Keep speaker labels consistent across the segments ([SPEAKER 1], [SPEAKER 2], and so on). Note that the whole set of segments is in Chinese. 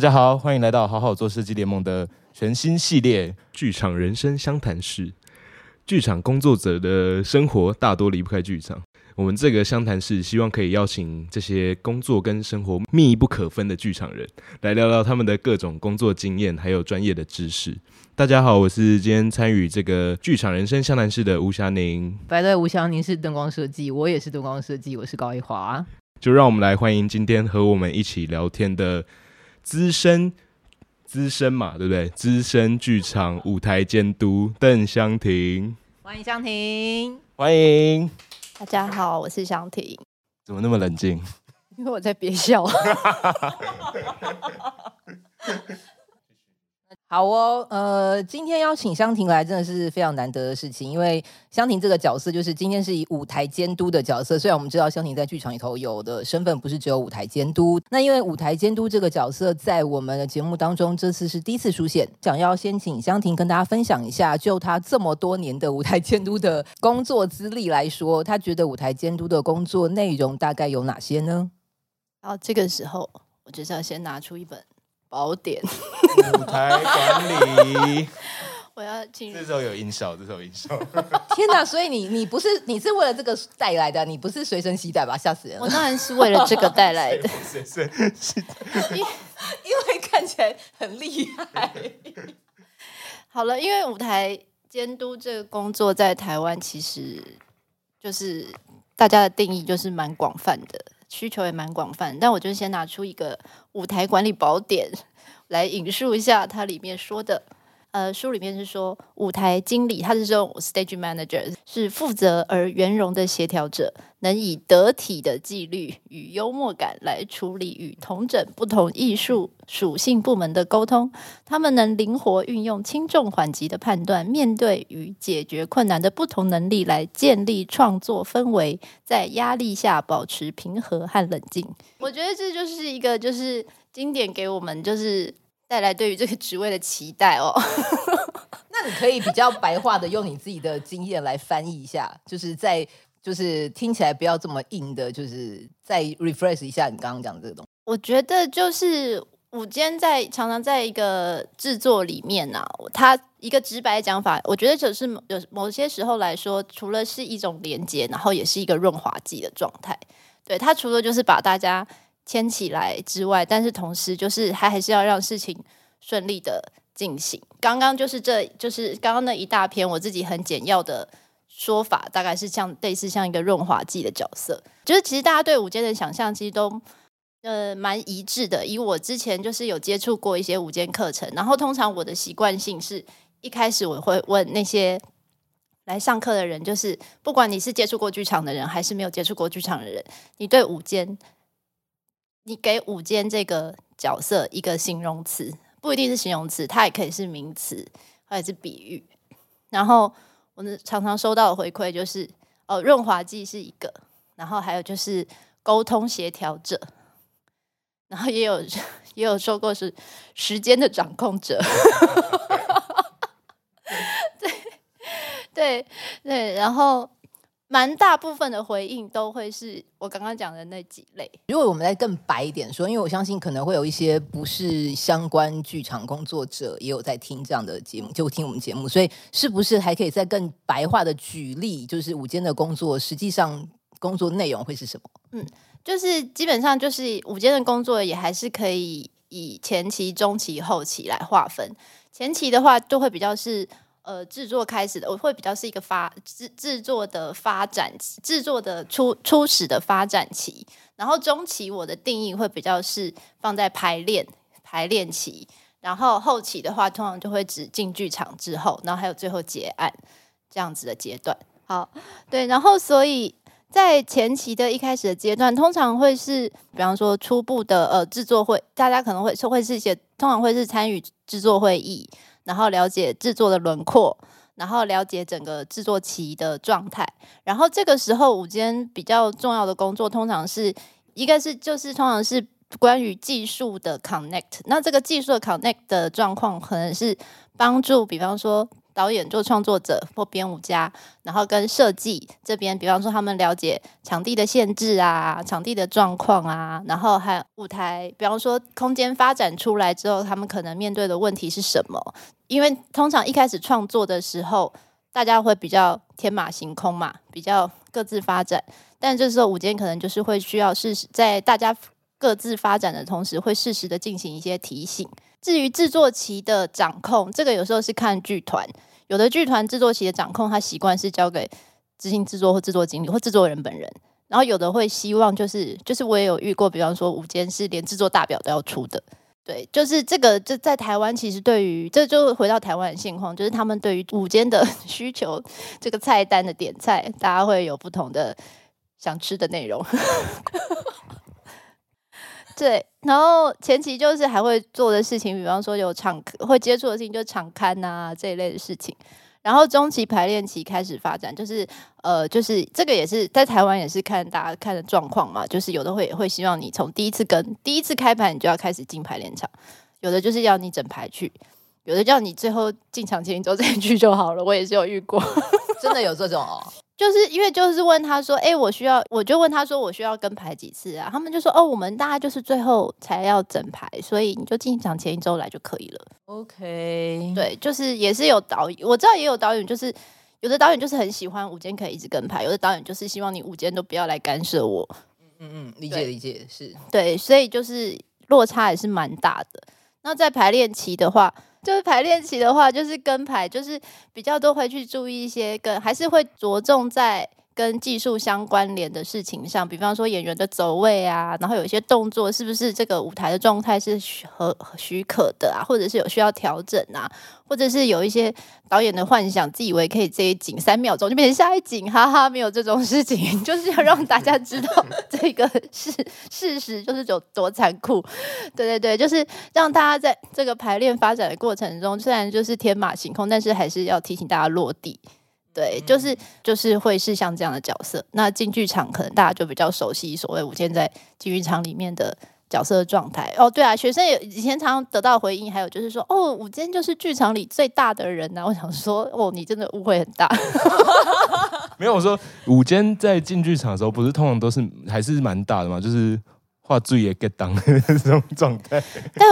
[SPEAKER 1] 大家好，欢迎来到好好做设计联盟的全新系列《
[SPEAKER 2] 剧场人生相谈室》。剧场工作者的生活大多离不开剧场。我们这个相谈室希望可以邀请这些工作跟生活密不可分的剧场人，来聊聊他们的各种工作经验，还有专业的知识。大家好，我是今天参与这个剧场人生相谈室的吴霞宁。
[SPEAKER 3] 白对吴霞宁是灯光设计，我也是灯光设计，我是高一华。
[SPEAKER 2] 就让我们来欢迎今天和我们一起聊天的资深资深嘛，对不对？资深剧场舞台监督邓湘婷。
[SPEAKER 3] 欢迎湘婷，
[SPEAKER 1] 欢迎。
[SPEAKER 4] 大家好，我是湘婷。
[SPEAKER 1] 怎么那么冷静？
[SPEAKER 4] 因为我在憋笑。
[SPEAKER 3] 好哦，呃，今天邀请香婷来真的是非常难得的事情，因为香婷这个角色就是今天是以舞台监督的角色。虽然我们知道香婷在剧场里头有的身份不是只有舞台监督，那因为舞台监督这个角色在我们的节目当中这次是第一次出现，想要先请香婷跟大家分享一下，就她这么多年的舞台监督的工作资历来说，她觉得舞台监督的工作内容大概有哪些呢？
[SPEAKER 4] 然后这个时候，我就是要先拿出一本。宝典，
[SPEAKER 1] 舞台管理。
[SPEAKER 4] 我要进入。
[SPEAKER 1] 这时候有音效，这时候有音效。
[SPEAKER 3] 天哪！所以你你不是你是为了这个带来的，你不是随身携带吧？吓死人！
[SPEAKER 4] 我当然是为了这个带来的。
[SPEAKER 1] 随身携带。
[SPEAKER 3] 因因为看起来很厉害。
[SPEAKER 4] 好了，因为舞台监督这个工作在台湾，其实就是大家的定义就是蛮广泛的。需求也蛮广泛，但我就先拿出一个舞台管理宝典来引述一下它里面说的。呃，书里面是说，舞台经理他是这种 stage manager，是负责而圆融的协调者，能以得体的纪律与幽默感来处理与同整不同艺术属性部门的沟通。他们能灵活运用轻重缓急的判断，面对与解决困难的不同能力，来建立创作氛围，在压力下保持平和和冷静。我觉得这就是一个就是经典给我们就是。带来对于这个职位的期待哦，
[SPEAKER 3] 那你可以比较白话的用你自己的经验来翻译一下，就是在就是听起来不要这么硬的，就是再 refresh 一下你刚刚讲的这个东西。
[SPEAKER 4] 我觉得就是我今天在常常在一个制作里面啊，它一个直白的讲法，我觉得就是有某些时候来说，除了是一种连接，然后也是一个润滑剂的状态。对，它除了就是把大家。牵起来之外，但是同时就是还还是要让事情顺利的进行。刚刚就是这就是刚刚那一大篇，我自己很简要的说法，大概是像类似像一个润滑剂的角色。就是其实大家对舞间的想象其实都呃蛮一致的。以我之前就是有接触过一些舞间课程，然后通常我的习惯性是一开始我会问那些来上课的人，就是不管你是接触过剧场的人，还是没有接触过剧场的人，你对舞间。你给舞监这个角色一个形容词，不一定是形容词，它也可以是名词，或者是比喻。然后我们常常收到的回馈就是，哦，润滑剂是一个，然后还有就是沟通协调者，然后也有也有说过是时间的掌控者。对对对，然后。蛮大部分的回应都会是我刚刚讲的那几类。
[SPEAKER 3] 如果我们再更白一点说，因为我相信可能会有一些不是相关剧场工作者也有在听这样的节目，就听我们节目，所以是不是还可以再更白话的举例，就是午间的工作实际上工作内容会是什么？
[SPEAKER 4] 嗯，就是基本上就是午间的工作也还是可以以前期、中期、后期来划分。前期的话，就会比较是。呃，制作开始的我会比较是一个发制制作的发展期，制作的初初始的发展期，然后中期我的定义会比较是放在排练排练期，然后后期的话通常就会指进剧场之后，然后还有最后结案这样子的阶段。好，对，然后所以在前期的一开始的阶段，通常会是比方说初步的呃制作会，大家可能会会是一些通常会是参与制作会议。然后了解制作的轮廓，然后了解整个制作期的状态。然后这个时候，午间比较重要的工作，通常是一个是就是通常是关于技术的 connect。那这个技术的 connect 的状况，可能是帮助，比方说导演做创作者或编舞家，然后跟设计这边，比方说他们了解场地的限制啊，场地的状况啊，然后还有舞台，比方说空间发展出来之后，他们可能面对的问题是什么？因为通常一开始创作的时候，大家会比较天马行空嘛，比较各自发展，但这时候舞间可能就是会需要是在大家各自发展的同时，会适时的进行一些提醒。至于制作期的掌控，这个有时候是看剧团，有的剧团制作期的掌控，他习惯是交给执行制作或制作经理或制作人本人，然后有的会希望就是就是我也有遇过，比方说午间是连制作大表都要出的，对，就是这个就在台湾，其实对于这就回到台湾的现况，就是他们对于午间的 需求，这个菜单的点菜，大家会有不同的想吃的内容。对，然后前期就是还会做的事情，比方说有场会接触的事情，就场刊呐这一类的事情。然后中期排练期开始发展，就是呃，就是这个也是在台湾也是看大家看的状况嘛，就是有的会会希望你从第一次跟第一次开盘你就要开始进排练场，有的就是要你整排去，有的叫你最后进场前一周再去就好了。我也是有遇过，
[SPEAKER 3] 真的有这种哦。
[SPEAKER 4] 就是因为就是问他说，哎、欸，我需要，我就问他说，我需要跟排几次啊？他们就说，哦，我们大概就是最后才要整排，所以你就进场前一周来就可以了。
[SPEAKER 3] OK，
[SPEAKER 4] 对，就是也是有导演，我知道也有导演，就是有的导演就是很喜欢午间可以一直跟排，有的导演就是希望你午间都不要来干涉我。
[SPEAKER 3] 嗯嗯，理解理解，是
[SPEAKER 4] 对，所以就是落差也是蛮大的。那在排练期的话。就是排练期的话，就是跟排，就是比较多会去注意一些跟，还是会着重在。跟技术相关联的事情上，比方说演员的走位啊，然后有一些动作是不是这个舞台的状态是许和许可的啊，或者是有需要调整啊，或者是有一些导演的幻想，自以为可以这一景三秒钟就变成下一景，哈哈，没有这种事情，就是要让大家知道这个是事实，就是有多残酷。对对对，就是让大家在这个排练发展的过程中，虽然就是天马行空，但是还是要提醒大家落地。对，就是就是会是像这样的角色。那进剧场可能大家就比较熟悉所谓舞监在进剧场里面的角色的状态。哦，对啊，学生也以前常常得到回应，还有就是说，哦，舞监就是剧场里最大的人呐、啊。我想说，哦，你真的误会很大。
[SPEAKER 1] 没有，我说舞间在进剧场的时候，不是通常都是还是蛮大的嘛，就是画最也 get down 这种状态。
[SPEAKER 4] 但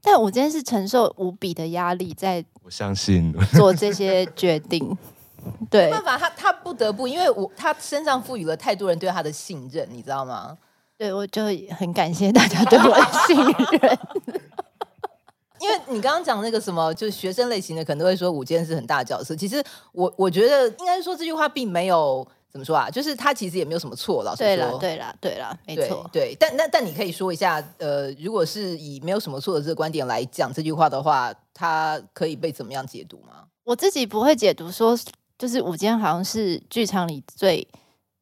[SPEAKER 4] 但舞监是承受无比的压力，在
[SPEAKER 1] 我相信
[SPEAKER 4] 做这些决定。对，
[SPEAKER 3] 没办法，他他不得不，因为我他身上赋予了太多人对他的信任，你知道吗？
[SPEAKER 4] 对，我就很感谢大家对我的信任。
[SPEAKER 3] 因为你刚刚讲那个什么，就是学生类型的，可能都会说舞监是很大的角色。其实我我觉得应该说这句话并没有怎么说啊，就是他其实也没有什么错。老实说，
[SPEAKER 4] 对了，对了，对了，没错，
[SPEAKER 3] 对。但那但你可以说一下，呃，如果是以没有什么错的这个观点来讲这句话的话，它可以被怎么样解读吗？
[SPEAKER 4] 我自己不会解读说。就是我今天好像是剧场里最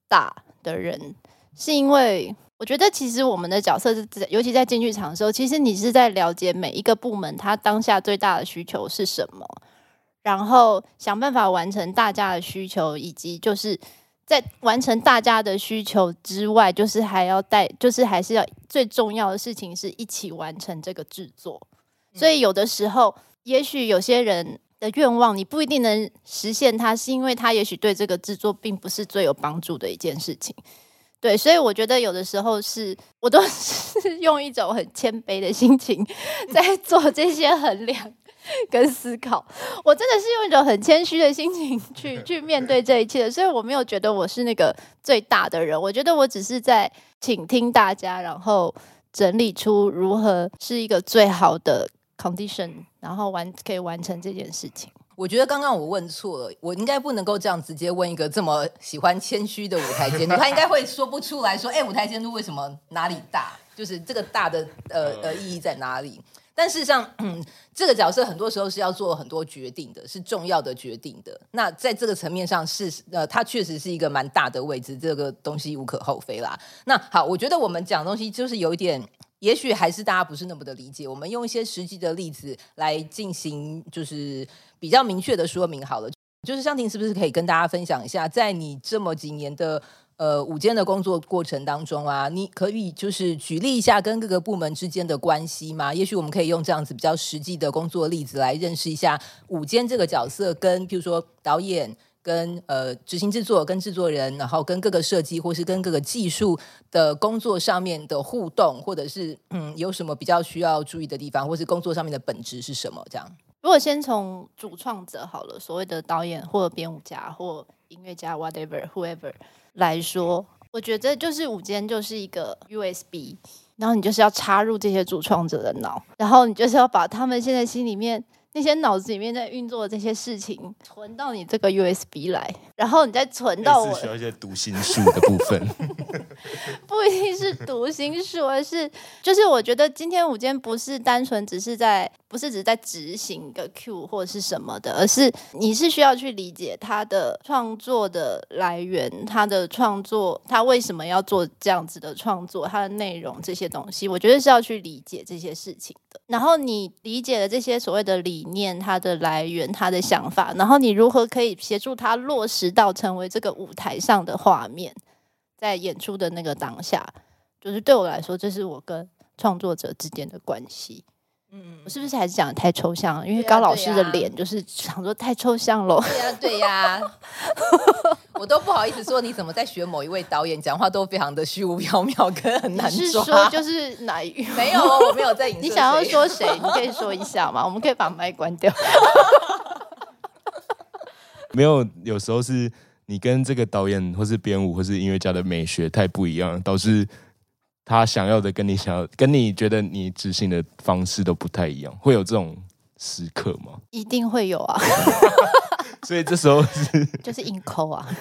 [SPEAKER 4] 大的人，是因为我觉得其实我们的角色是，尤其在进剧场的时候，其实你是在了解每一个部门他当下最大的需求是什么，然后想办法完成大家的需求，以及就是在完成大家的需求之外，就是还要带，就是还是要最重要的事情是一起完成这个制作。所以有的时候，也许有些人。的愿望，你不一定能实现它，是因为它也许对这个制作并不是最有帮助的一件事情。对，所以我觉得有的时候是我都 是用一种很谦卑的心情在做这些衡量跟思考。我真的是用一种很谦虚的心情去 去面对这一切的，所以我没有觉得我是那个最大的人。我觉得我只是在倾听大家，然后整理出如何是一个最好的 condition。然后完可以完成这件事情。
[SPEAKER 3] 我觉得刚刚我问错了，我应该不能够这样直接问一个这么喜欢谦虚的舞台监督，他应该会说不出来说，哎，舞台监督为什么哪里大？就是这个大的呃呃意义在哪里？但事实上，嗯，这个角色很多时候是要做很多决定的，是重要的决定的。那在这个层面上是呃，他确实是一个蛮大的位置，这个东西无可厚非啦。那好，我觉得我们讲东西就是有一点。也许还是大家不是那么的理解，我们用一些实际的例子来进行，就是比较明确的说明好了。就是湘婷是不是可以跟大家分享一下，在你这么几年的呃午间的工作过程当中啊，你可以就是举例一下跟各个部门之间的关系吗？也许我们可以用这样子比较实际的工作例子来认识一下午间这个角色跟，譬如说导演。跟呃执行制作、跟制作人，然后跟各个设计或是跟各个技术的工作上面的互动，或者是嗯有什么比较需要注意的地方，或是工作上面的本质是什么？这样。
[SPEAKER 4] 如果先从主创者好了，所谓的导演或编舞家或音乐家，whatever whoever 来说，我觉得就是舞间就是一个 USB，然后你就是要插入这些主创者的脑，然后你就是要把他们现在心里面。那些脑子里面在运作的这些事情，存到你这个 USB 来，然后你再存到我。
[SPEAKER 1] 需要一些读心术的部分，
[SPEAKER 4] 不一定是读心术，而是就是我觉得今天午间不是单纯只是在，不是只是在执行一个 Q 或者是什么的，而是你是需要去理解他的创作的来源，他的创作，他为什么要做这样子的创作，他的内容这些东西，我觉得是要去理解这些事情的。然后你理解了这些所谓的理念，他的来源，他的想法，然后你如何可以协助他落实到成为这个舞台上的画面，在演出的那个当下，就是对我来说，这是我跟创作者之间的关系。嗯，我是不是还是讲的太抽象？因为高老师的脸就是想说太抽象了。
[SPEAKER 3] 对呀、啊，对呀、啊，我都不好意思说，你怎么在学某一位导演讲话都非常的虚无缥缈，跟很难
[SPEAKER 4] 是说就是哪一
[SPEAKER 3] 没有，我没有在影。
[SPEAKER 4] 你想要说谁？你可以说一下吗？我们可以把麦关掉。
[SPEAKER 1] 没有，有时候是你跟这个导演或是编舞或是音乐家的美学太不一样，导致。他想要的跟你想要，跟你觉得你执行的方式都不太一样，会有这种时刻吗？
[SPEAKER 4] 一定会有啊，
[SPEAKER 1] 所以这时候是
[SPEAKER 4] 就是硬抠啊。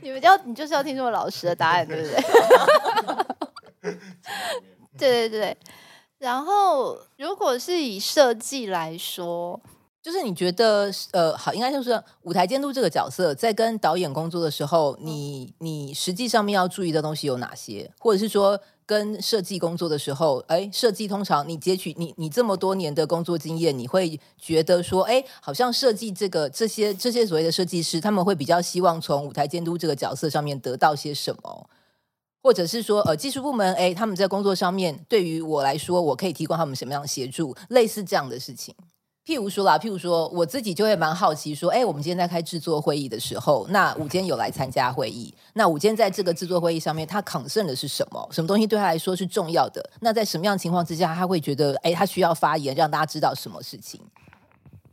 [SPEAKER 4] 你们要你就是要听这么老实的答案，对不对？对对对。然后，如果是以设计来说。
[SPEAKER 3] 就是你觉得呃好，应该就是舞台监督这个角色，在跟导演工作的时候，你你实际上面要注意的东西有哪些？或者是说跟设计工作的时候，哎，设计通常你截取你你这么多年的工作经验，你会觉得说，哎，好像设计这个这些这些所谓的设计师，他们会比较希望从舞台监督这个角色上面得到些什么？或者是说，呃，技术部门，哎，他们在工作上面对于我来说，我可以提供他们什么样的协助？类似这样的事情。譬如说啦，譬如说，我自己就会蛮好奇，说，哎，我们今天在开制作会议的时候，那午间有来参加会议，那午间在这个制作会议上面，他扛胜的是什么？什么东西对他来说是重要的？那在什么样情况之下，他会觉得，哎，他需要发言，让大家知道什么事情？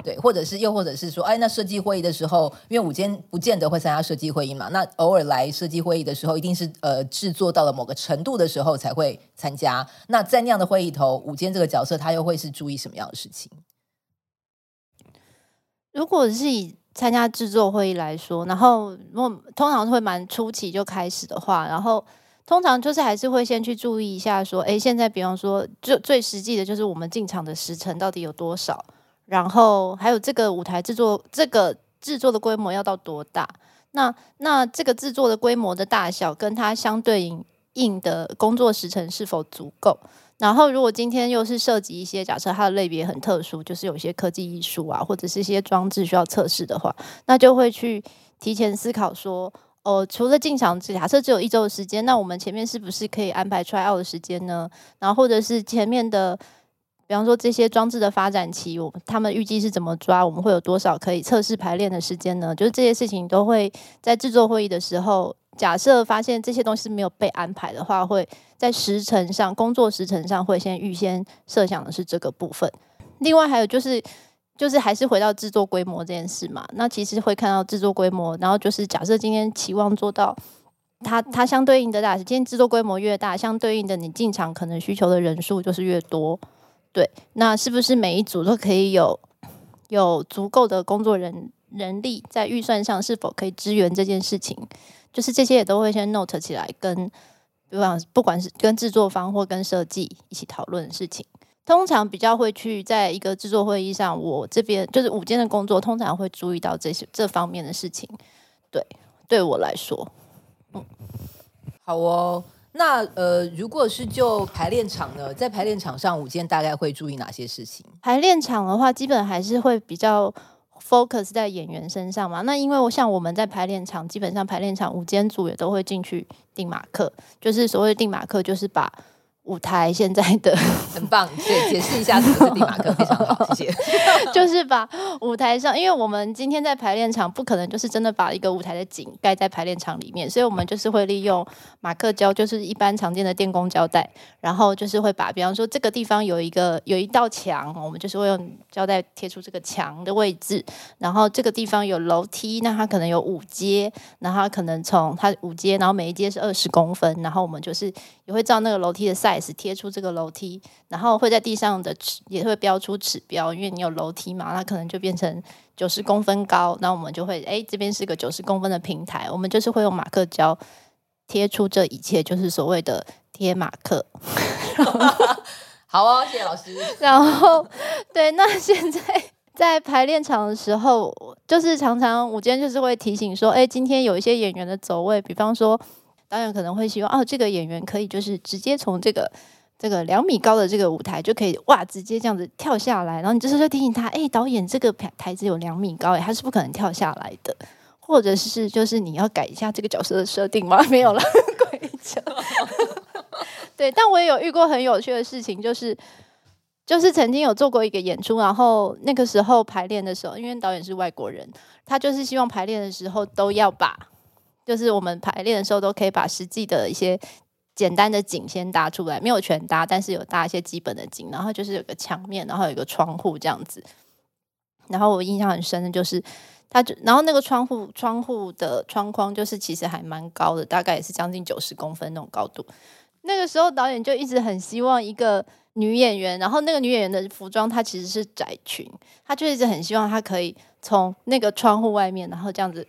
[SPEAKER 3] 对，或者是又或者是说，哎，那设计会议的时候，因为午间不见得会参加设计会议嘛，那偶尔来设计会议的时候，一定是呃制作到了某个程度的时候才会参加。那在那样的会议头，午间这个角色，他又会是注意什么样的事情？
[SPEAKER 4] 如果是以参加制作会议来说，然后如果通常会蛮初期就开始的话，然后通常就是还是会先去注意一下，说，哎，现在比方说，就最实际的就是我们进场的时程到底有多少，然后还有这个舞台制作，这个制作的规模要到多大？那那这个制作的规模的大小，跟它相对应的工作时程是否足够？然后，如果今天又是涉及一些假设它的类别很特殊，就是有一些科技艺术啊，或者是一些装置需要测试的话，那就会去提前思考说，哦，除了进场，假设只有一周的时间，那我们前面是不是可以安排 try out 的时间呢？然后或者是前面的，比方说这些装置的发展期，我他们预计是怎么抓？我们会有多少可以测试排练的时间呢？就是这些事情都会在制作会议的时候。假设发现这些东西没有被安排的话，会在时程上、工作时程上会先预先设想的是这个部分。另外还有就是，就是还是回到制作规模这件事嘛。那其实会看到制作规模，然后就是假设今天期望做到它它相对应的大，今天制作规模越大，相对应的你进场可能需求的人数就是越多。对，那是不是每一组都可以有有足够的工作人人力在预算上是否可以支援这件事情？就是这些也都会先 note 起来，跟比方不管是跟制作方或跟设计一起讨论的事情，通常比较会去在一个制作会议上，我这边就是午间的工作，通常会注意到这些这方面的事情。对，对我来说，嗯，
[SPEAKER 3] 好哦。那呃，如果是就排练场呢，在排练场上，午间大概会注意哪些事情？
[SPEAKER 4] 排练场的话，基本还是会比较。Focus 在演员身上嘛。那因为我像我们在排练场，基本上排练场五间组也都会进去定马克，就是所谓的定马克，就是把。舞台现在的
[SPEAKER 3] 很棒，对，解释一下什么是定马克，非常好，谢谢。
[SPEAKER 4] 就是把舞台上，因为我们今天在排练场，不可能就是真的把一个舞台的景盖在排练场里面，所以我们就是会利用马克胶，就是一般常见的电工胶带，然后就是会把，比方说这个地方有一个有一道墙，我们就是会用胶带贴出这个墙的位置，然后这个地方有楼梯，那它可能有五阶，然后它可能从它五阶，然后每一阶是二十公分，然后我们就是也会照那个楼梯的 size。贴出这个楼梯，然后会在地上的尺也会标出尺标，因为你有楼梯嘛，那可能就变成九十公分高，那我们就会哎，这边是个九十公分的平台，我们就是会用马克胶贴出这一切，就是所谓的贴马克。
[SPEAKER 3] 好哦，谢谢老师。
[SPEAKER 4] 然后对，那现在在排练场的时候，就是常常我今天就是会提醒说，哎，今天有一些演员的走位，比方说。导演可能会希望哦，这个演员可以就是直接从这个这个两米高的这个舞台就可以哇，直接这样子跳下来。然后你就是说提醒他，哎，导演这个台子有两米高，哎，他是不可能跳下来的。或者是就是你要改一下这个角色的设定吗？没有了，规则。对，但我也有遇过很有趣的事情，就是就是曾经有做过一个演出，然后那个时候排练的时候，因为导演是外国人，他就是希望排练的时候都要把。就是我们排练的时候，都可以把实际的一些简单的景先搭出来，没有全搭，但是有搭一些基本的景。然后就是有个墙面，然后有个窗户这样子。然后我印象很深的就是，他就然后那个窗户窗户的窗框就是其实还蛮高的，大概也是将近九十公分那种高度。那个时候导演就一直很希望一个女演员，然后那个女演员的服装她其实是窄裙，她就一直很希望她可以从那个窗户外面，然后这样子。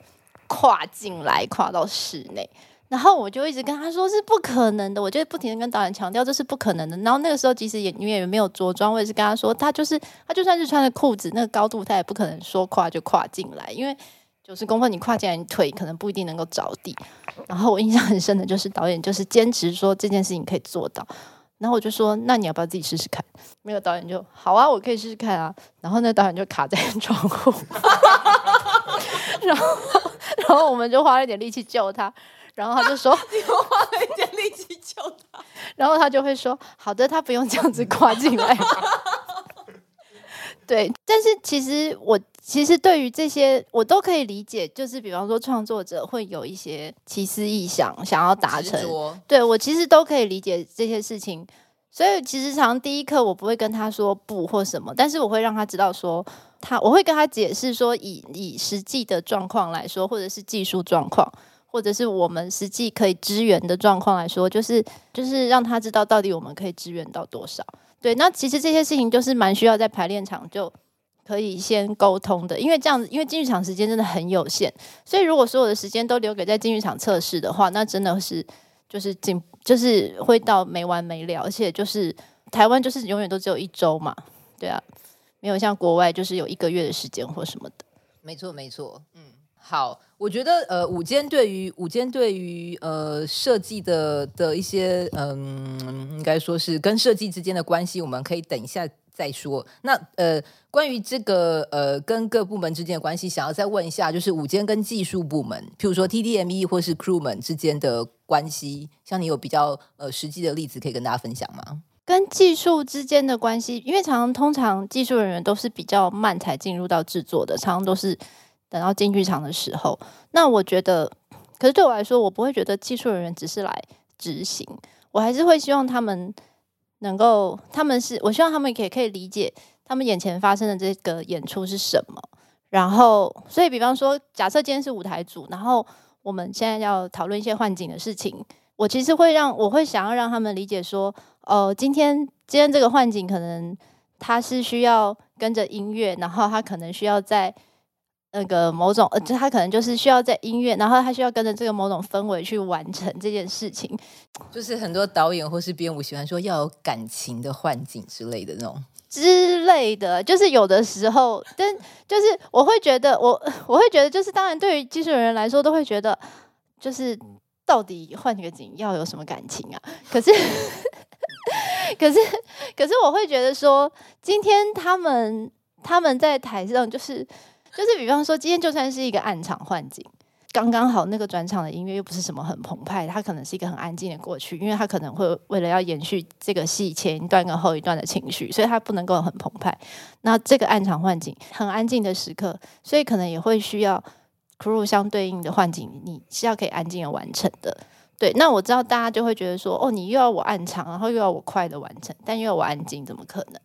[SPEAKER 4] 跨进来，跨到室内，然后我就一直跟他说是不可能的，我就不停的跟导演强调这是不可能的。然后那个时候，即使演女演员没有着装，我也是跟他说，他就是他就算是穿着裤子，那个高度他也不可能说跨就跨进来，因为九十公分你跨进来，你腿可能不一定能够着地。然后我印象很深的就是导演就是坚持说这件事情可以做到，然后我就说那你要不要自己试试看？那个导演就好啊，我可以试试看啊。然后那导演就卡在窗户，然后。然后我们就花了一点力气救他，然后他就说：“
[SPEAKER 3] 你们花了一点力气救他。”
[SPEAKER 4] 然后他就会说：“好的，他不用这样子跨进来。”对，但是其实我其实对于这些我都可以理解，就是比方说创作者会有一些奇思异想，想要达成。对，我其实都可以理解这些事情，所以其实常第一课我不会跟他说不或什么，但是我会让他知道说。他我会跟他解释说以，以实际的状况来说，或者是技术状况，或者是我们实际可以支援的状况来说，就是就是让他知道到底我们可以支援到多少。对，那其实这些事情就是蛮需要在排练场就可以先沟通的，因为这样子，因为进剧场时间真的很有限，所以如果所有的时间都留给在进剧场测试的话，那真的是就是进就是会到没完没了，而且就是台湾就是永远都只有一周嘛，对啊。没有像国外，就是有一个月的时间或什么的。
[SPEAKER 3] 没错，没错。嗯，好，我觉得呃，午间对于午间对于呃设计的的一些嗯，应该说是跟设计之间的关系，我们可以等一下再说。那呃，关于这个呃跟各部门之间的关系，想要再问一下，就是舞间跟技术部门，譬如说 TDME 或是 crew 们之间的关系，像你有比较呃实际的例子可以跟大家分享吗？
[SPEAKER 4] 跟技术之间的关系，因为常常通常技术人员都是比较慢才进入到制作的，常常都是等到进剧场的时候。那我觉得，可是对我来说，我不会觉得技术人员只是来执行，我还是会希望他们能够，他们是我希望他们也可以理解他们眼前发生的这个演出是什么。然后，所以比方说，假设今天是舞台组，然后我们现在要讨论一些换景的事情，我其实会让我会想要让他们理解说。哦，今天今天这个换景可能他是需要跟着音乐，然后他可能需要在那个某种呃，就他可能就是需要在音乐，然后他需要跟着这个某种氛围去完成这件事情。
[SPEAKER 3] 就是很多导演或是编舞喜欢说要有感情的幻境之类的那种
[SPEAKER 4] 之类的，就是有的时候，但就是我会觉得我我会觉得就是当然对于技术人员来说都会觉得就是到底换个景要有什么感情啊？可是。可是，可是我会觉得说，今天他们他们在台上就是就是比方说，今天就算是一个暗场换景。刚刚好，那个转场的音乐又不是什么很澎湃，它可能是一个很安静的过去，因为它可能会为了要延续这个戏前一段跟后一段的情绪，所以它不能够很澎湃。那这个暗场换景很安静的时刻，所以可能也会需要 crew 相对应的换景，你是要可以安静的完成的。对，那我知道大家就会觉得说，哦，你又要我暗场，然后又要我快的完成，但又要我安静，怎么可能？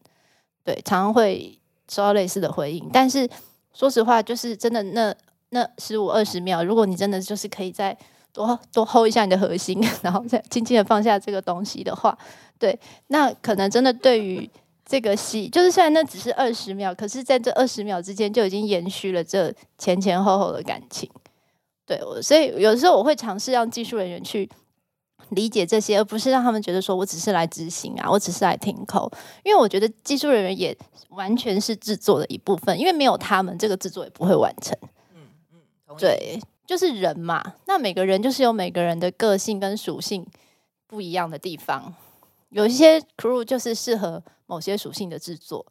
[SPEAKER 4] 对，常常会收到类似的回应，但是说实话，就是真的那。那十五二十秒，如果你真的就是可以再多多 hold 一下你的核心，然后再轻轻的放下这个东西的话，对，那可能真的对于这个戏，就是虽然那只是二十秒，可是在这二十秒之间就已经延续了这前前后后的感情。对我，所以有时候我会尝试让技术人员去理解这些，而不是让他们觉得说我只是来执行啊，我只是来听口，因为我觉得技术人员也完全是制作的一部分，因为没有他们，这个制作也不会完成。嗯嗯对，就是人嘛。那每个人就是有每个人的个性跟属性不一样的地方。有一些 crew 就是适合某些属性的制作，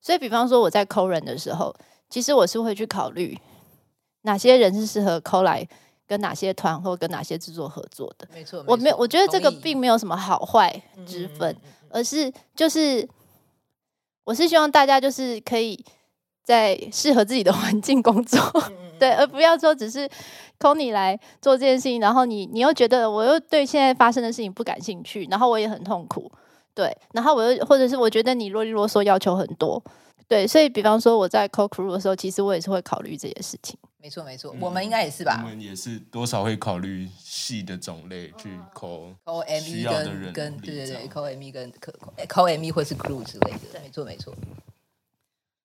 [SPEAKER 4] 所以比方说我在抠人的时候，其实我是会去考虑哪些人是适合抠来跟哪些团或跟哪些制作合作的。
[SPEAKER 3] 没错，
[SPEAKER 4] 我没有，我觉得这个并没有什么好坏之分，而是就是我是希望大家就是可以在适合自己的环境工作。对，而不要说只是 call 你来做这件事情，然后你你又觉得我又对现在发生的事情不感兴趣，然后我也很痛苦，对，然后我又或者是我觉得你啰里啰嗦，要求很多，对，所以比方说我在 call crew 的时候，其实我也是会考虑这些事情。
[SPEAKER 3] 没错没错，我们应该也是吧？
[SPEAKER 1] 我们也是多少会考虑戏的种类去 call
[SPEAKER 3] call ME 跟跟对对对 call ME 跟 call ME 或是 crew 之类的，没错没错。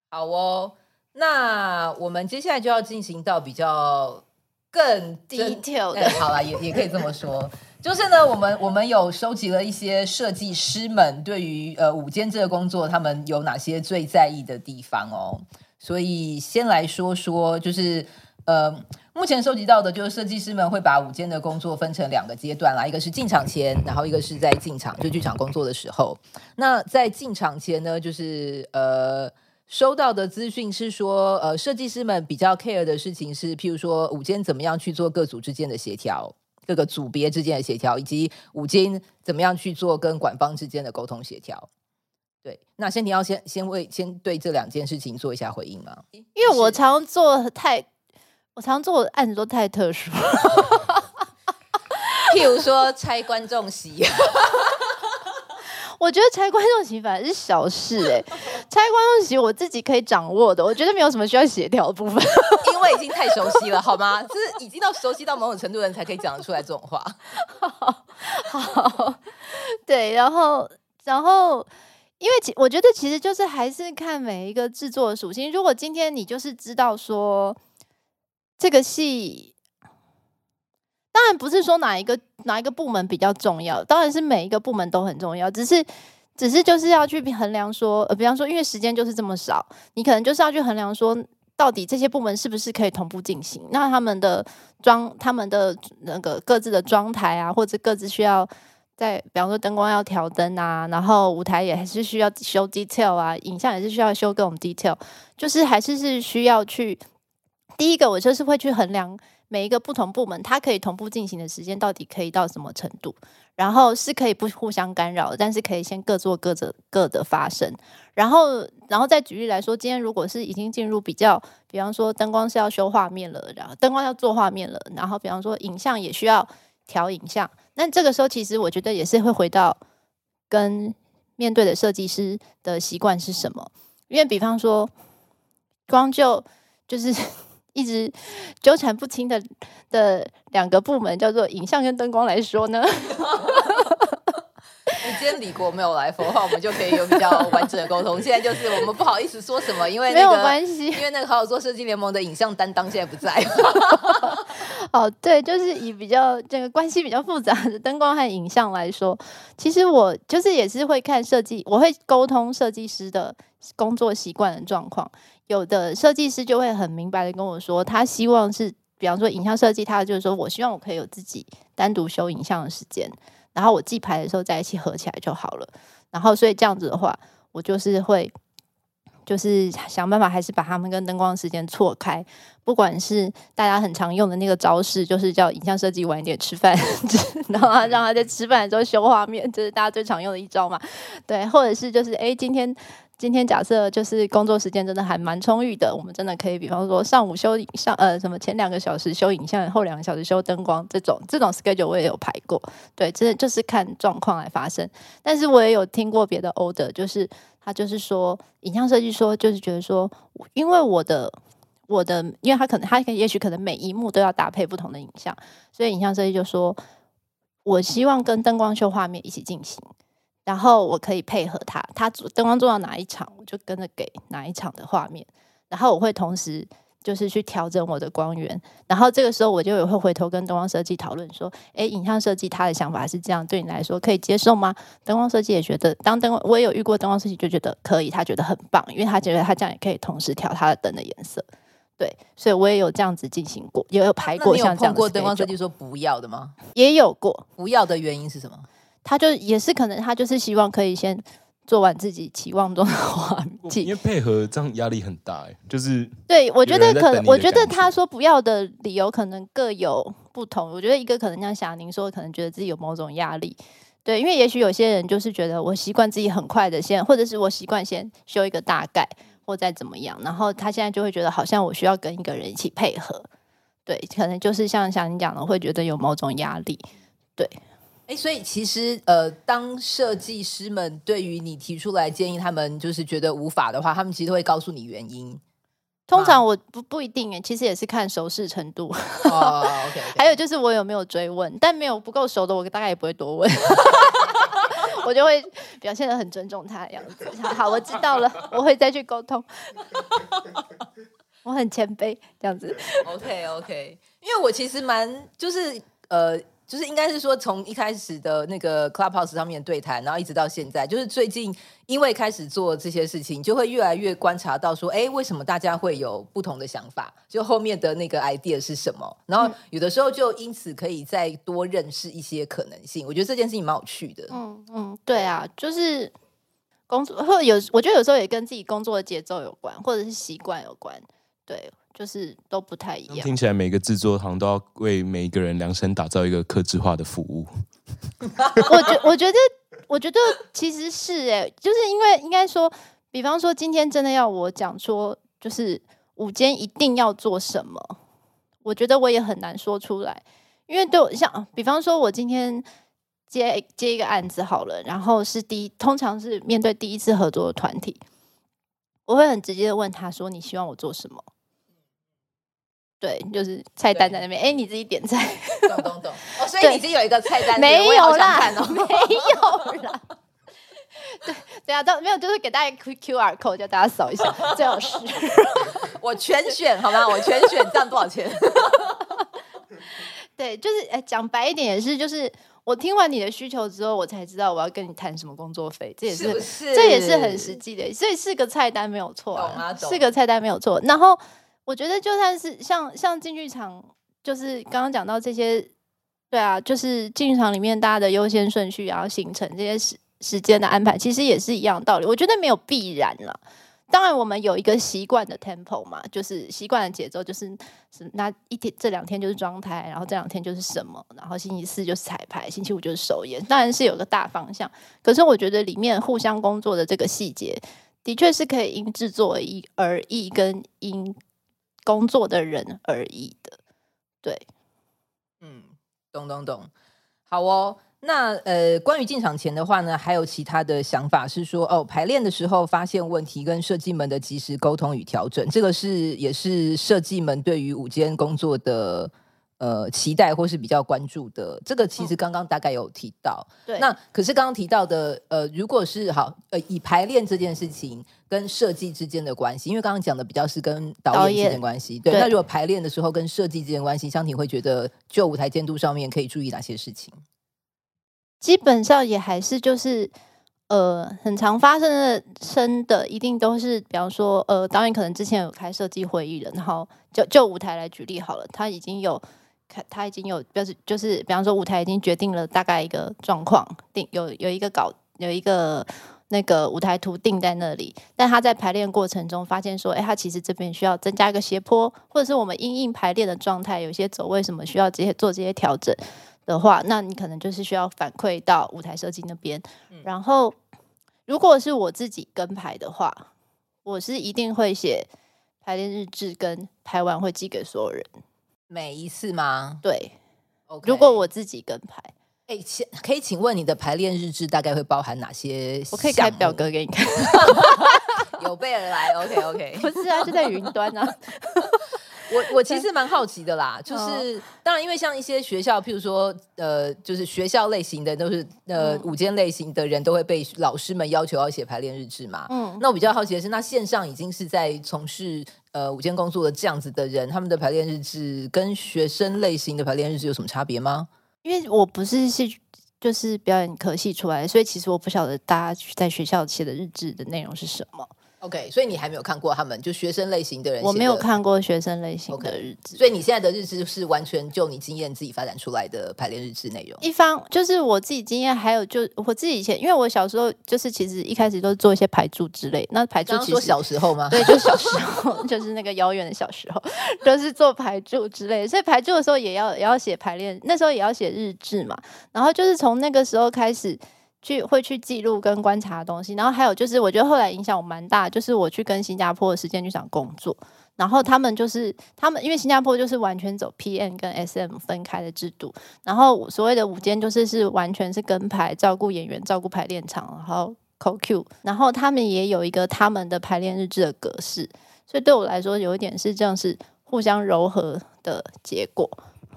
[SPEAKER 3] 好哦。那我们接下来就要进行到比较更
[SPEAKER 4] detail 的，
[SPEAKER 3] 欸、好了，也也可以这么说，就是呢，我们我们有收集了一些设计师们对于呃午间这个工作，他们有哪些最在意的地方哦。所以先来说说，就是呃，目前收集到的，就是设计师们会把舞间的工作分成两个阶段啦，一个是进场前，然后一个是在进场就剧场工作的时候。那在进场前呢，就是呃。收到的资讯是说，呃，设计师们比较 care 的事情是，譬如说舞间怎么样去做各组之间的协调，各个组别之间的协调，以及舞间怎么样去做跟馆方之间的沟通协调。对，那先你要先先为先对这两件事情做一下回应吗？
[SPEAKER 4] 因为我常做太，我常做的案子都太特殊，
[SPEAKER 3] 譬如说拆观众席。
[SPEAKER 4] 我觉得拆观众席反而是小事哎、欸，拆观众席我自己可以掌握的，我觉得没有什么需要协调的部分，
[SPEAKER 3] 因为已经太熟悉了，好吗？就是已经到熟悉到某种程度的人才可以讲得出来这种话。
[SPEAKER 4] 好，好，对，然后，然后，因为其我觉得其实就是还是看每一个制作的属性。如果今天你就是知道说这个戏。当然不是说哪一个哪一个部门比较重要，当然是每一个部门都很重要。只是，只是就是要去衡量说，呃，比方说，因为时间就是这么少，你可能就是要去衡量说，到底这些部门是不是可以同步进行？那他们的装，他们的那个各自的装台啊，或者各自需要在，比方说灯光要调灯啊，然后舞台也还是需要修 detail 啊，影像也是需要修各种 detail，就是还是是需要去。第一个，我就是会去衡量。每一个不同部门，它可以同步进行的时间到底可以到什么程度？然后是可以不互相干扰，但是可以先各做各的各的发生。然后，然后再举例来说，今天如果是已经进入比较，比方说灯光是要修画面了，然后灯光要做画面了，然后比方说影像也需要调影像，那这个时候其实我觉得也是会回到跟面对的设计师的习惯是什么？因为比方说光就就是。一直纠缠不清的的两个部门叫做影像跟灯光来说呢，
[SPEAKER 3] 你今天李国没有来说的话，我们就可以有比较完整的沟通。现在就是我们不好意思说什么，因为、那个、
[SPEAKER 4] 没有关系，
[SPEAKER 3] 因为那个好好做设计联盟的影像担当现在不在。
[SPEAKER 4] 哦，对，就是以比较这个关系比较复杂的灯光和影像来说，其实我就是也是会看设计，我会沟通设计师的工作习惯的状况。有的设计师就会很明白的跟我说，他希望是，比方说影像设计，他就是说我希望我可以有自己单独修影像的时间，然后我记牌的时候在一起合起来就好了。然后所以这样子的话，我就是会就是想办法还是把他们跟灯光时间错开。不管是大家很常用的那个招式，就是叫影像设计晚一点吃饭，然后让他在吃饭的时候修画面，这、是大家最常用的一招嘛。对，或者是就是哎，今天今天假设就是工作时间真的还蛮充裕的，我们真的可以，比方说上午修影上呃什么前两个小时修影像，后两个小时修灯光，这种这种 schedule 我也有排过。对，真的就是看状况来发生。但是我也有听过别的 order，就是他就是说影像设计说就是觉得说，因为我的。我的，因为他可能，他也许可能每一幕都要搭配不同的影像，所以影像设计就说，我希望跟灯光秀画面一起进行，然后我可以配合他，他灯光做到哪一场，我就跟着给哪一场的画面，然后我会同时就是去调整我的光源，然后这个时候我就也会回头跟灯光设计讨论说，诶，影像设计他的想法是这样，对你来说可以接受吗？灯光设计也觉得，当灯光我也有遇过灯光设计就觉得可以，他觉得很棒，因为他觉得他这样也可以同时调他的灯的颜色。对，所以我也有这样子进行过，也有排过像这样。
[SPEAKER 3] 过灯光设计说不要的吗？
[SPEAKER 4] 也有过，
[SPEAKER 3] 不要的原因是什么？
[SPEAKER 4] 他就也是可能他就是希望可以先做完自己期望中的画面，
[SPEAKER 1] 因为配合这样压力很大哎，就是
[SPEAKER 4] 对，我觉得可能，我觉得他说不要的理由可能各有不同。我觉得一个可能像霞宁说，可能觉得自己有某种压力，对，因为也许有些人就是觉得我习惯自己很快的先，或者是我习惯先修一个大概。或再怎么样，然后他现在就会觉得好像我需要跟一个人一起配合，对，可能就是像像你讲的，会觉得有某种压力，对，
[SPEAKER 3] 哎，所以其实呃，当设计师们对于你提出来建议，他们就是觉得无法的话，他们其实都会告诉你原因。
[SPEAKER 4] 通常我不不一定哎，其实也是看熟识程度。
[SPEAKER 3] 哦，OK，
[SPEAKER 4] 还有就是我有没有追问，但没有不够熟的，我大概也不会多问。我就会表现的很尊重他的样子。好，我知道了，我会再去沟通。我很谦卑，这样子。
[SPEAKER 3] OK OK，因为我其实蛮就是呃。就是应该是说，从一开始的那个 Clubhouse 上面对谈，然后一直到现在，就是最近因为开始做这些事情，就会越来越观察到说，哎，为什么大家会有不同的想法？就后面的那个 idea 是什么？然后有的时候就因此可以再多认识一些可能性。我觉得这件事情蛮有趣的。
[SPEAKER 4] 嗯嗯，对啊，就是工作或者有，我觉得有时候也跟自己工作的节奏有关，或者是习惯有关。对。就是都不太一样。
[SPEAKER 1] 听起来每个制作行都要为每一个人量身打造一个客制化的服务。
[SPEAKER 4] 我觉我觉得我觉得其实是哎，就是因为应该说，比方说今天真的要我讲说，就是午间一定要做什么，我觉得我也很难说出来，因为对我像比方说，我今天接接一个案子好了，然后是第一，通常是面对第一次合作的团体，我会很直接的问他说：“你希望我做什么？”对，就是菜单在那边，哎，你自己点菜，
[SPEAKER 3] 懂懂懂。哦，所以你已经有一个菜单，
[SPEAKER 4] 没有啦，
[SPEAKER 3] 哦、
[SPEAKER 4] 没有啦。对对啊，都没有，就是给大家 Q R code，叫大家扫一下，最好是。
[SPEAKER 3] 我全选好吗？我全选，这样多少钱？
[SPEAKER 4] 对，就是哎，讲白一点也是，就是我听完你的需求之后，我才知道我要跟你谈什么工作费，这也是，这也是很实际的，所以四个菜单没有错，啊，是个菜单没有错，然后。我觉得就算是像像进剧场，就是刚刚讲到这些，对啊，就是进剧场里面大家的优先顺序，然后形成这些时时间的安排，其实也是一样道理。我觉得没有必然了。当然，我们有一个习惯的 tempo 嘛，就是习惯的节奏，就是是那一天这两天就是装台，然后这两天就是什么，然后星期四就是彩排，星期五就是首演。当然是有个大方向，可是我觉得里面互相工作的这个细节，的确是可以因制作而异，跟因。工作的人而已的，对，
[SPEAKER 3] 嗯，懂懂懂，好哦。那呃，关于进场前的话呢，还有其他的想法是说，哦，排练的时候发现问题跟设计们的及时沟通与调整，这个是也是设计们对于午间工作的。呃，期待或是比较关注的，这个其实刚刚大概有提到。
[SPEAKER 4] 嗯、对，
[SPEAKER 3] 那可是刚刚提到的，呃，如果是好，呃，以排练这件事情跟设计之间的关系，因为刚刚讲的比较是跟导演之间关系。对，那如果排练的时候跟设计之间关系，湘婷会觉得就舞台监督上面可以注意哪些事情？
[SPEAKER 4] 基本上也还是就是，呃，很常发生的生的，一定都是，比方说，呃，导演可能之前有开设计会议了，然后就就舞台来举例好了，他已经有。他已经有标志，就是比方说舞台已经决定了大概一个状况，定有有一个稿，有一个那个舞台图定在那里，但他在排练过程中发现说，哎，他其实这边需要增加一个斜坡，或者是我们因应排练的状态，有些走位什么需要这些做这些调整的话，那你可能就是需要反馈到舞台设计那边。嗯、然后，如果是我自己跟排的话，我是一定会写排练日志，跟排完会寄给所有人。
[SPEAKER 3] 每一次
[SPEAKER 4] 吗？
[SPEAKER 3] 对。
[SPEAKER 4] 如果我自己跟排。
[SPEAKER 3] 哎，请可以请问你的排练日志大概会包含哪些？
[SPEAKER 4] 我可以开表格给你看。
[SPEAKER 3] 有备而来，OK OK。
[SPEAKER 4] 不是啊，就在云端啊。
[SPEAKER 3] 我我其实蛮好奇的啦，就是当然，因为像一些学校，譬如说呃，就是学校类型的都是呃午间类型的人都会被老师们要求要写排练日志嘛。嗯。那我比较好奇的是，那线上已经是在从事呃午间工作的这样子的人，他们的排练日志跟学生类型的排练日志有什么差别吗？
[SPEAKER 4] 因为我不是戏，就是表演科系出来，所以其实我不晓得大家在学校写的日志的内容是什么。
[SPEAKER 3] OK，所以你还没有看过他们就学生类型的人，
[SPEAKER 4] 我没有看过学生类型的日志，
[SPEAKER 3] 所以你现在的日志是完全就你经验自己发展出来的排练日志内容。
[SPEAKER 4] 一方就是我自己经验，还有就我自己以前，因为我小时候就是其实一开始都是做一些排柱之类。那排柱其实说
[SPEAKER 3] 小时候吗？
[SPEAKER 4] 对，就小时候，就是那个遥远的小时候，都是做排柱之类。所以排柱的时候也要也要写排练，那时候也要写日志嘛。然后就是从那个时候开始。去会去记录跟观察的东西，然后还有就是，我觉得后来影响我蛮大，就是我去跟新加坡的时间剧场工作，然后他们就是他们，因为新加坡就是完全走 PM 跟 SM 分开的制度，然后所谓的午间就是是完全是跟排照顾演员、照顾排练场，然后 COQ，然后他们也有一个他们的排练日志的格式，所以对我来说有一点是这样，是互相糅合的结果。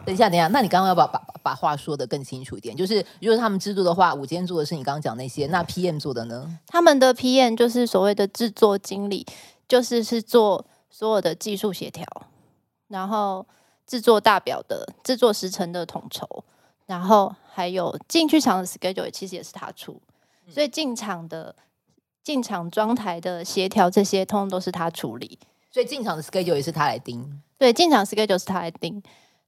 [SPEAKER 3] 等一下，等一下，那你刚刚要把把把话说的更清楚一点，就是如果他们制作的话，我今天做的是你刚刚讲那些，那 PM 做的呢？
[SPEAKER 4] 他们的 PM 就是所谓的制作经理，就是是做所有的技术协调，然后制作大表的制作时程的统筹，然后还有进剧场的 schedule 其实也是他出，所以进场的进场装台的协调这些通通都是他处理，
[SPEAKER 3] 所以进场的 schedule 也是他来盯，
[SPEAKER 4] 对，进场 schedule 是他来盯。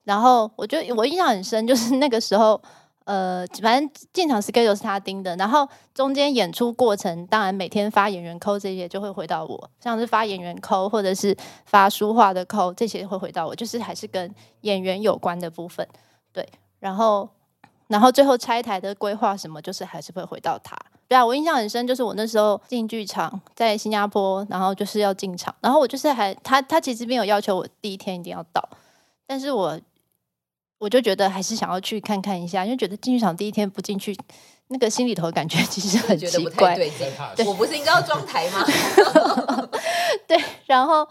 [SPEAKER 4] 然后我觉得我印象很深，就是那个时候，呃，反正进场 schedule 是他盯的，然后中间演出过程，当然每天发演员抠这些就会回到我，像是发演员抠或者是发书画的抠这些会回到我，就是还是跟演员有关的部分，对。然后，然后最后拆台的规划什么，就是还是会回到他。对啊，我印象很深，就是我那时候进剧场在新加坡，然后就是要进场，然后我就是还他他其实没有要求我第一天一定要到，但是我。我就觉得还是想要去看看一下，因为觉得进剧场第一天不进去，那个心里头感觉 其实很奇怪。
[SPEAKER 3] 对，对，我不是应该要装台吗？
[SPEAKER 4] 对，然后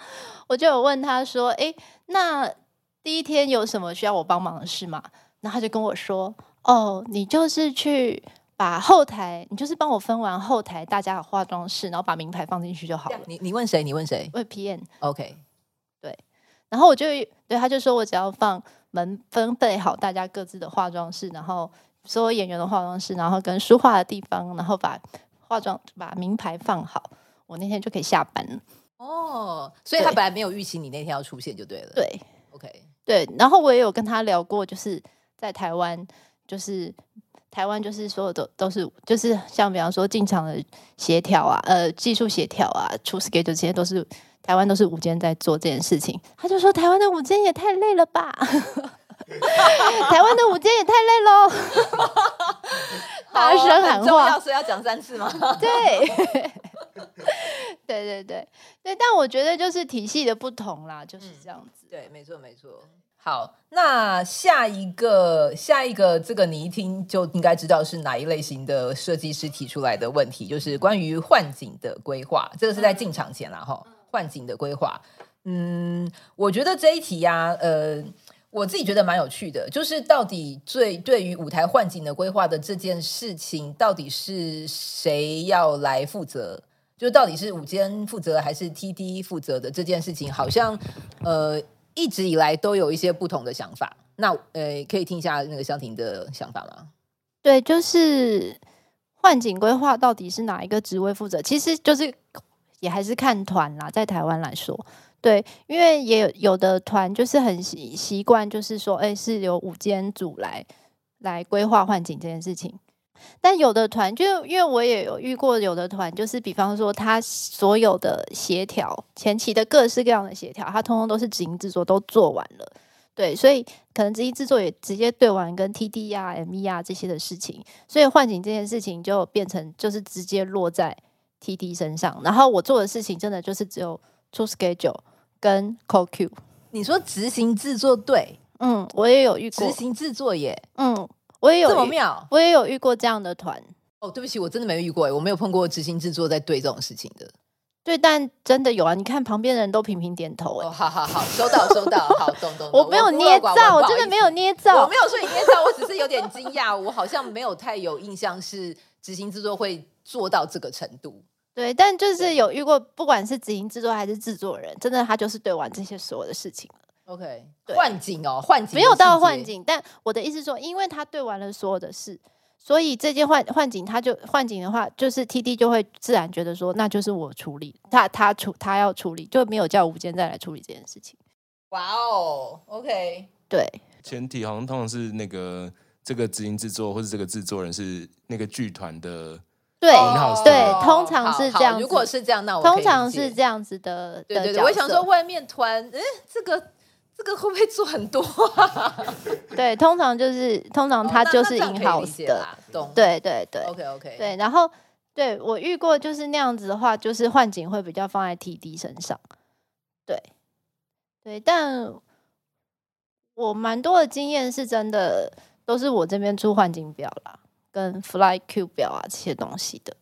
[SPEAKER 4] 我就有问他说：“哎，那第一天有什么需要我帮忙的事吗？”然后他就跟我说：“哦，你就是去把后台，你就是帮我分完后台大家的化妆室，然后把名牌放进去就好了。”
[SPEAKER 3] 你你问谁？你问谁？
[SPEAKER 4] 问 PM。
[SPEAKER 3] OK，
[SPEAKER 4] 对。然后我就对他就说：“我只要放。”门分配好大家各自的化妆室，然后所有演员的化妆室，然后跟书画的地方，然后把化妆把名牌放好，我那天就可以下班了。
[SPEAKER 3] 哦，所以他本来没有预期你那天要出现就对了。
[SPEAKER 4] 对
[SPEAKER 3] ，OK，
[SPEAKER 4] 对。然后我也有跟他聊过，就是在台湾，就是台湾就是所有的都是就是像比方说进场的协调啊，呃，技术协调啊，出 schedule 这些都是。台湾都是舞间在做这件事情，他就说台湾的舞间也太累了吧，台湾的舞间也太累喽，大声喊话，
[SPEAKER 3] 要说要讲三次吗？
[SPEAKER 4] 对，对对对对，但我觉得就是体系的不同啦，就是这样子。
[SPEAKER 3] 嗯、对，没错没错。好，那下一个下一个，这个你一听就应该知道是哪一类型的设计师提出来的问题，就是关于幻景的规划，这个是在进场前啦哈。嗯换景的规划，嗯，我觉得这一题呀、啊，呃，我自己觉得蛮有趣的，就是到底最对于舞台幻景的规划的这件事情，到底是谁要来负责？就到底是舞间负责还是 TD 负责的这件事情，好像呃一直以来都有一些不同的想法。那呃，可以听一下那个湘婷的想法吗？
[SPEAKER 4] 对，就是换景规划到底是哪一个职位负责？其实就是。也还是看团啦，在台湾来说，对，因为也有有的团就是很习习惯，就是说，哎，是由舞监组来来规划换景这件事情。但有的团就因为我也有遇过，有的团就是比方说他所有的协调前期的各式各样的协调，他通通都是执行制作都做完了，对，所以可能执行制作也直接对完跟 TD 啊、ME 啊这些的事情，所以换景这件事情就变成就是直接落在 TD 身上，然后我做的事情真的就是只有出 schedule 跟 call Q。
[SPEAKER 3] 你说执行制作对，
[SPEAKER 4] 嗯，我也有遇过
[SPEAKER 3] 执行制作耶，
[SPEAKER 4] 嗯。我也有
[SPEAKER 3] 这么妙，
[SPEAKER 4] 我也有遇过这样的团。
[SPEAKER 3] 哦，对不起，我真的没遇过，我没有碰过执行制作在对这种事情的。
[SPEAKER 4] 对，但真的有啊！你看旁边的人都频频点头，哎，
[SPEAKER 3] 哦，好好好，收到收到，好，懂懂。
[SPEAKER 4] 我没有捏造，我真的没有捏造，
[SPEAKER 3] 我没有说你捏造，我只是有点惊讶，我好像没有太有印象是执行制作会做到这个程度。
[SPEAKER 4] 对，但就是有遇过，不管是执行制作还是制作人，真的他就是对完这些所有的事情。
[SPEAKER 3] OK，幻景哦，幻景
[SPEAKER 4] 没有到幻景，但我的意思是说，因为他对完了所有的事，所以这件幻幻景，他就幻景的话，就是 TD 就会自然觉得说，那就是我处理，他他处他要处理，就没有叫吴坚再来处理这件事情。
[SPEAKER 3] 哇哦，OK，
[SPEAKER 4] 对，
[SPEAKER 1] 前提好像通常是那个这个执行制作或者这个制作人是那个剧团的，
[SPEAKER 4] 对对，通常是这样。
[SPEAKER 3] 如果是这样，那我
[SPEAKER 4] 通常是这样子的。
[SPEAKER 3] 对对对，我想说外面团，嗯，这个。这个会不会做很多啊？
[SPEAKER 4] 对，通常就是通常它就是 in house 的，
[SPEAKER 3] 懂？
[SPEAKER 4] 对对对
[SPEAKER 3] ，OK OK。
[SPEAKER 4] 对，然后对我遇过就是那样子的话，就是换景会比较放在 TD 身上。对对，但我蛮多的经验是真的，都是我这边出换景表啦，跟 Fly Q 表啊这些东西的。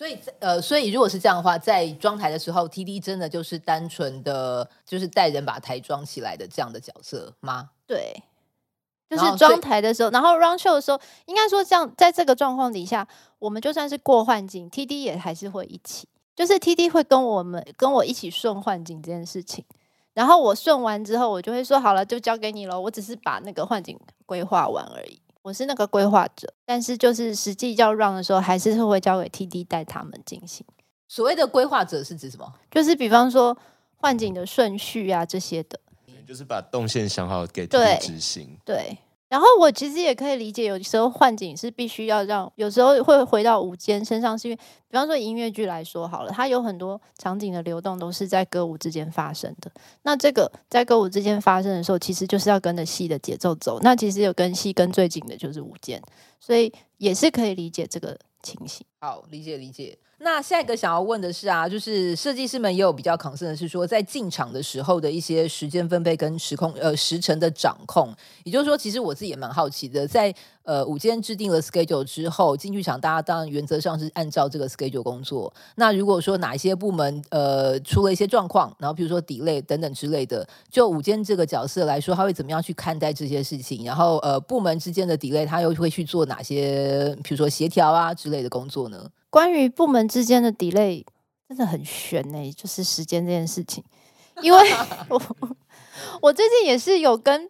[SPEAKER 3] 所以，呃，所以如果是这样的话，在装台的时候，TD 真的就是单纯的，就是带人把台装起来的这样的角色吗？
[SPEAKER 4] 对，就是装台的时候，然后 run show 的时候，应该说，这样在这个状况底下，我们就算是过幻境，TD 也还是会一起，就是 TD 会跟我们跟我一起顺幻境这件事情。然后我顺完之后，我就会说好了，就交给你了，我只是把那个幻境规划完而已。我是那个规划者，但是就是实际要 run 的时候，还是会交给 TD 带他们进行。
[SPEAKER 3] 所谓的规划者是指什么？
[SPEAKER 4] 就是比方说换景的顺序啊这些的，
[SPEAKER 1] 就是把动线想好给 TD 执行。
[SPEAKER 4] 对。然后我其实也可以理解，有时候换景是必须要让，有时候会回到舞间身上，是因为，比方说音乐剧来说好了，它有很多场景的流动都是在歌舞之间发生的。那这个在歌舞之间发生的时候，其实就是要跟着戏的节奏走。那其实有跟戏跟最紧的就是舞间，所以也是可以理解这个情形。
[SPEAKER 3] 好，理解理解。那下一个想要问的是啊，就是设计师们也有比较 concern 的是说，在进场的时候的一些时间分配跟时空呃时程的掌控，也就是说，其实我自己也蛮好奇的，在呃午间制定了 schedule 之后，进剧场大家当然原则上是按照这个 schedule 工作。那如果说哪一些部门呃出了一些状况，然后比如说 delay 等等之类的，就午间这个角色来说，他会怎么样去看待这些事情？然后呃部门之间的 delay，他又会去做哪些，比如说协调啊之类的工作呢？
[SPEAKER 4] 关于部门之间的 delay，真的很悬呢、欸，就是时间这件事情。因为 我我最近也是有跟，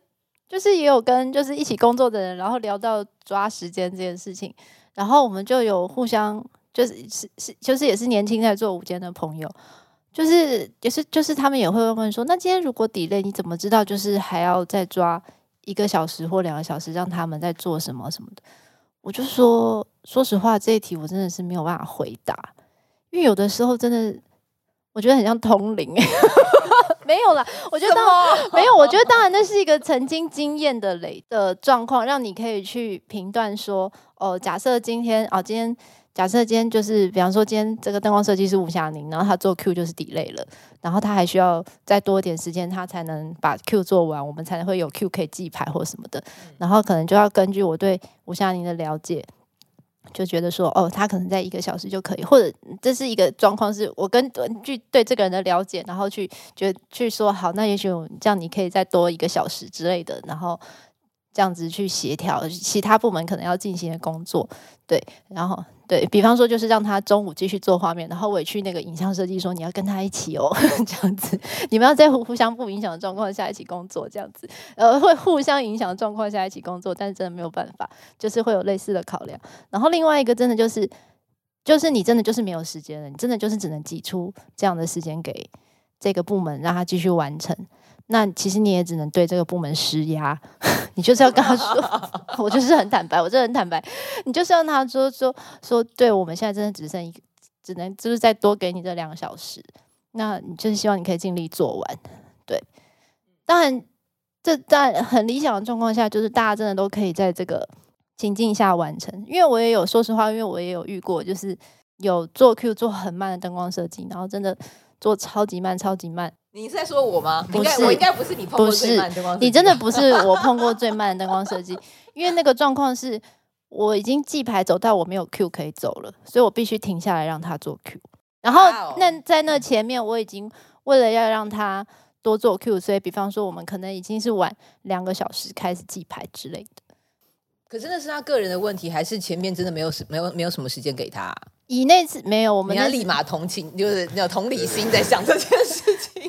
[SPEAKER 4] 就是也有跟就是一起工作的人，然后聊到抓时间这件事情，然后我们就有互相就是是是就是也是年轻在做午间的朋友，就是也是就是他们也会问说，那今天如果 delay，你怎么知道就是还要再抓一个小时或两个小时，让他们在做什么什么的？我就说，说实话，这一题我真的是没有办法回答，因为有的时候真的，我觉得很像通灵。没有啦，我觉得当没有，我觉得当然那是一个曾经经验的累的状况，让你可以去评断说，哦，假设今天啊，今天。假设今天就是，比方说今天这个灯光设计师吴霞宁，然后他做 Q 就是 delay 了，然后他还需要再多一点时间，他才能把 Q 做完，我们才会有 Q 可以记牌或什么的。然后可能就要根据我对吴夏宁的了解，就觉得说，哦，他可能在一个小时就可以，或者这是一个状况，是我根据对这个人的了解，然后去觉去说，好，那也许这样你可以再多一个小时之类的，然后。这样子去协调其他部门可能要进行的工作，对，然后对，比方说就是让他中午继续做画面，然后我也去那个影像设计说，你要跟他一起哦，这样子，你们要在互相不影响的状况下一起工作，这样子，呃，会互相影响的状况下一起工作，但是真的没有办法，就是会有类似的考量。然后另外一个真的就是，就是你真的就是没有时间了，你真的就是只能挤出这样的时间给这个部门让他继续完成。那其实你也只能对这个部门施压，你就是要跟他说，我就是很坦白，我真的很坦白，你就是要他说说说，对我们现在真的只剩一个，只能就是再多给你这两个小时，那你就是希望你可以尽力做完，对，当然这在很理想的状况下，就是大家真的都可以在这个情境下完成，因为我也有说实话，因为我也有遇过，就是有做 Q 做很慢的灯光设计，然后真的做超级慢，超级慢。
[SPEAKER 3] 你是在说我吗？
[SPEAKER 4] 不是，
[SPEAKER 3] 我应该不是你碰过最慢的灯光设计。
[SPEAKER 4] 你真的不是我碰过最慢的灯光设计，因为那个状况是我已经记牌走到我没有 Q 可以走了，所以我必须停下来让他做 Q。然后那在那前面，我已经为了要让他多做 Q，所以比方说我们可能已经是晚两个小时开始记牌之类的。
[SPEAKER 3] 可真的是他个人的问题，还是前面真的没有时没有没有什么时间给他？
[SPEAKER 4] 以那次没有，我们
[SPEAKER 3] 要立马同情，就是有同理心在想这件事情。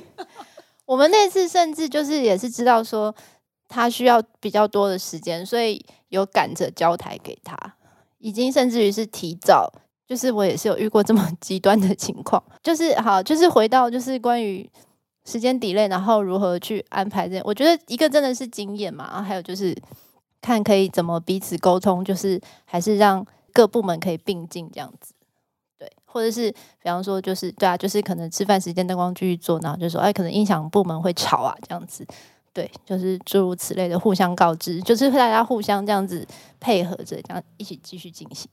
[SPEAKER 4] 我们那次甚至就是也是知道说他需要比较多的时间，所以有赶着交台给他，已经甚至于是提早，就是我也是有遇过这么 极端的情况，就是好，就是回到就是关于时间 delay，然后如何去安排这，我觉得一个真的是经验嘛，然后还有就是看可以怎么彼此沟通，就是还是让各部门可以并进这样子。对，或者是比方说，就是对啊，就是可能吃饭时间灯光继续做，然后就说，哎，可能音响部门会吵啊，这样子，对，就是诸如此类的互相告知，就是大家互相这样子配合着，这样一起继续进行。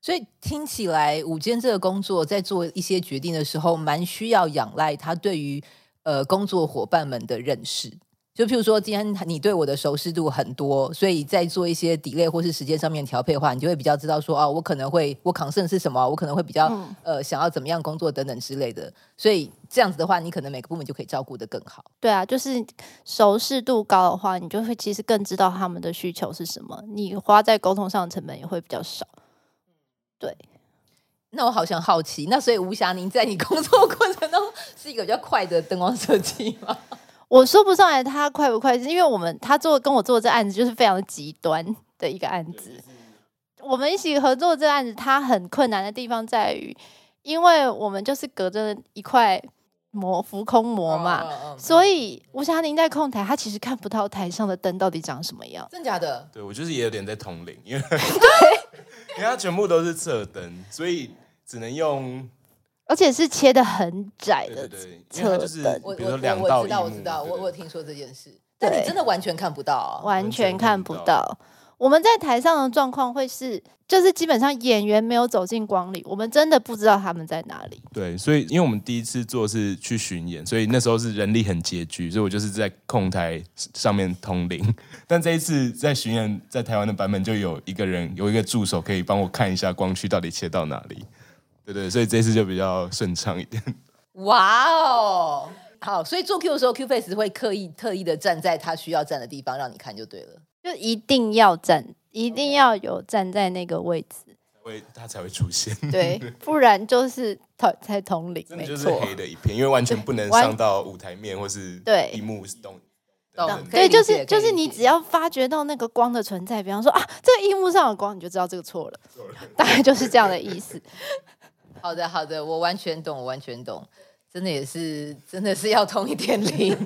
[SPEAKER 3] 所以听起来，午间这个工作在做一些决定的时候，蛮需要仰赖他对于呃工作伙伴们的认识。就譬如说，今天你对我的熟悉度很多，所以在做一些 delay 或是时间上面调配的话，你就会比较知道说，哦，我可能会我 concern 是什么，我可能会比较、嗯、呃想要怎么样工作等等之类的。所以这样子的话，你可能每个部门就可以照顾得更好。
[SPEAKER 4] 对啊，就是熟识度高的话，你就会其实更知道他们的需求是什么，你花在沟通上的成本也会比较少。对，
[SPEAKER 3] 那我好像好奇，那所以吴霞，您在你工作过程中是一个比较快的灯光设计吗？
[SPEAKER 4] 我说不上来他快不快，是因为我们他做跟我做这案子就是非常的极端的一个案子。我们一起合作这案子，他很困难的地方在于，因为我们就是隔着一块膜浮空膜嘛，所以吴霞宁在控台，他其实看不到台上的灯到底长什么样。
[SPEAKER 3] 真假的？
[SPEAKER 1] 对，我就是也有点在通灵，因为 因为它全部都是侧灯，所以只能用。
[SPEAKER 4] 而且是切的很窄的侧灯，
[SPEAKER 3] 我我我知道我知道，我我听说这件事，但你真的完全看不到啊，
[SPEAKER 4] 完全看不到。我们在台上的状况会是，就是基本上演员没有走进光里，我们真的不知道他们在哪里。
[SPEAKER 1] 对，所以因为我们第一次做是去巡演，所以那时候是人力很拮据，所以我就是在控台上面通灵。但这一次在巡演，在台湾的版本就有一个人有一个助手可以帮我看一下光区到底切到哪里。对对，所以这次就比较顺畅一点。
[SPEAKER 3] 哇哦，好，所以做 Q 的时候，Q face 会刻意特意的站在他需要站的地方，让你看就对了。
[SPEAKER 4] 就一定要站，一定要有站在那个位置，
[SPEAKER 1] 会他才会出现。
[SPEAKER 4] 对，不然就是同在同领，没错，
[SPEAKER 1] 就是黑的一片，因为完全不能上到舞台面或是
[SPEAKER 4] 对
[SPEAKER 1] 荧幕动。
[SPEAKER 4] 对，就是就是你只要发觉到那个光的存在，比方说啊，这个荧幕上的光，你就知道这个错了，大概就是这样的意思。
[SPEAKER 3] 好的，好的，我完全懂，我完全懂，真的也是，真的是要通一点灵。